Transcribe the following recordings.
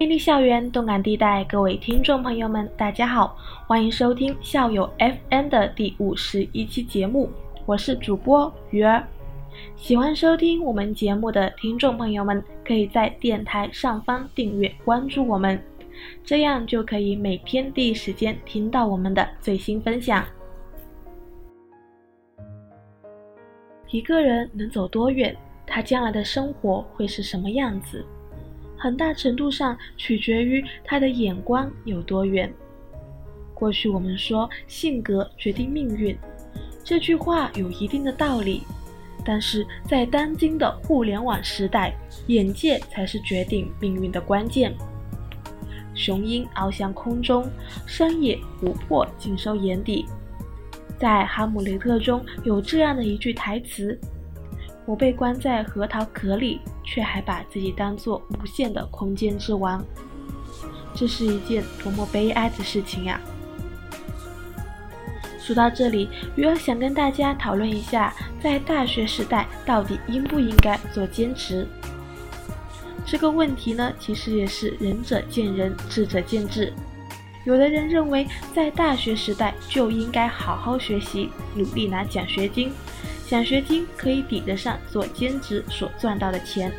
魅力校园，动感地带，各位听众朋友们，大家好，欢迎收听校友 FM 的第五十一期节目，我是主播鱼儿。喜欢收听我们节目的听众朋友们，可以在电台上方订阅关注我们，这样就可以每天第一时间听到我们的最新分享。一个人能走多远，他将来的生活会是什么样子？很大程度上取决于他的眼光有多远。过去我们说性格决定命运，这句话有一定的道理，但是在当今的互联网时代，眼界才是决定命运的关键。雄鹰翱翔空中，山野琥珀尽收眼底。在《哈姆雷特》中有这样的一句台词：“我被关在核桃壳里。”却还把自己当做无限的空间之王，这是一件多么悲哀的事情呀！说到这里，鱼儿想跟大家讨论一下，在大学时代到底应不应该做兼职？这个问题呢，其实也是仁者见仁，智者见智。有的人认为，在大学时代就应该好好学习，努力拿奖学金。奖学金可以抵得上做兼职所赚到的钱。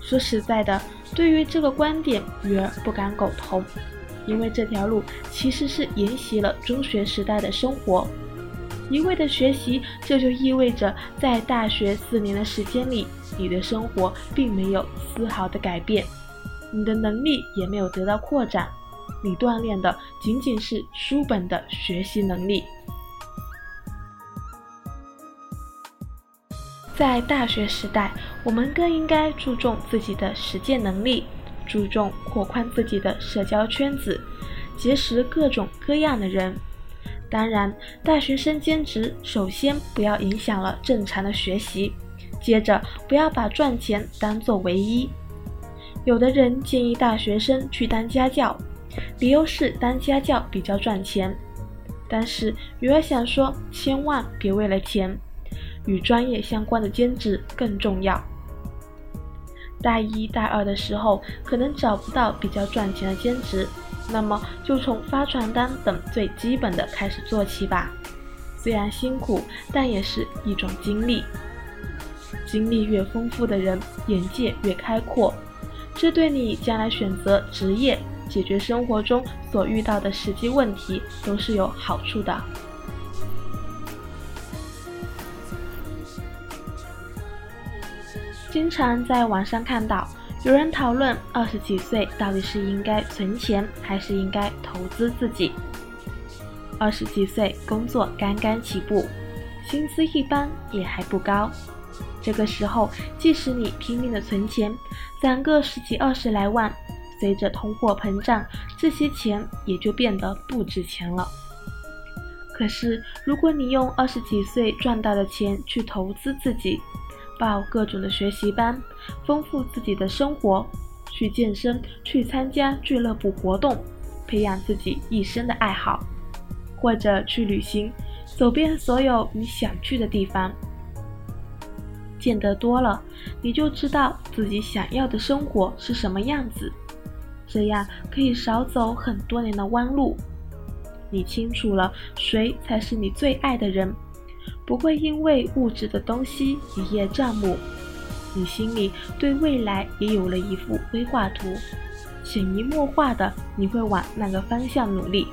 说实在的，对于这个观点，鱼儿不敢苟同，因为这条路其实是沿袭了中学时代的生活。一味的学习，这就意味着在大学四年的时间里，你的生活并没有丝毫的改变，你的能力也没有得到扩展，你锻炼的仅仅是书本的学习能力。在大学时代，我们更应该注重自己的实践能力，注重扩宽自己的社交圈子，结识各种各样的人。当然，大学生兼职首先不要影响了正常的学习，接着不要把赚钱当做唯一。有的人建议大学生去当家教，理由是当家教比较赚钱。但是鱼儿想说，千万别为了钱。与专业相关的兼职更重要。大一、大二的时候可能找不到比较赚钱的兼职，那么就从发传单等最基本的开始做起吧。虽然辛苦，但也是一种经历。经历越丰富的人，眼界越开阔，这对你将来选择职业、解决生活中所遇到的实际问题都是有好处的。经常在网上看到有人讨论二十几岁到底是应该存钱还是应该投资自己。二十几岁工作刚刚起步，薪资一般也还不高，这个时候即使你拼命的存钱，攒个十几二十来万，随着通货膨胀，这些钱也就变得不值钱了。可是如果你用二十几岁赚到的钱去投资自己，报各种的学习班，丰富自己的生活；去健身，去参加俱乐部活动，培养自己一生的爱好；或者去旅行，走遍所有你想去的地方。见得多了，你就知道自己想要的生活是什么样子，这样可以少走很多年的弯路。你清楚了谁才是你最爱的人。不会因为物质的东西一叶障目，你心里对未来也有了一幅规划图，潜移默化的你会往那个方向努力，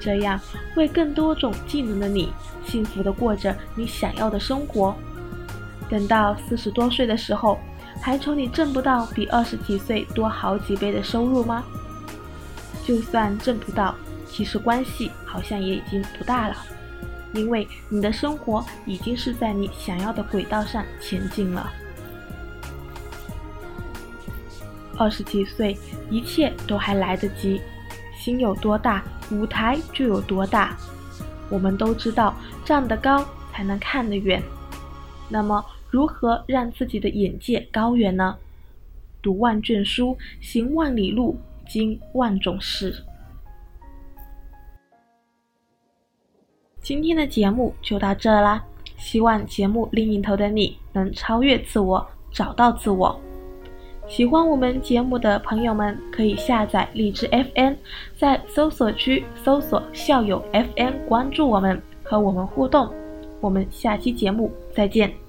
这样会更多种技能的你，幸福的过着你想要的生活。等到四十多岁的时候，还愁你挣不到比二十几岁多好几倍的收入吗？就算挣不到，其实关系好像也已经不大了。因为你的生活已经是在你想要的轨道上前进了。二十几岁，一切都还来得及，心有多大，舞台就有多大。我们都知道，站得高才能看得远。那么，如何让自己的眼界高远呢？读万卷书，行万里路，经万种事。今天的节目就到这啦，希望节目另一头的你能超越自我，找到自我。喜欢我们节目的朋友们，可以下载荔枝 FM，在搜索区搜索“校友 FM”，关注我们，和我们互动。我们下期节目再见。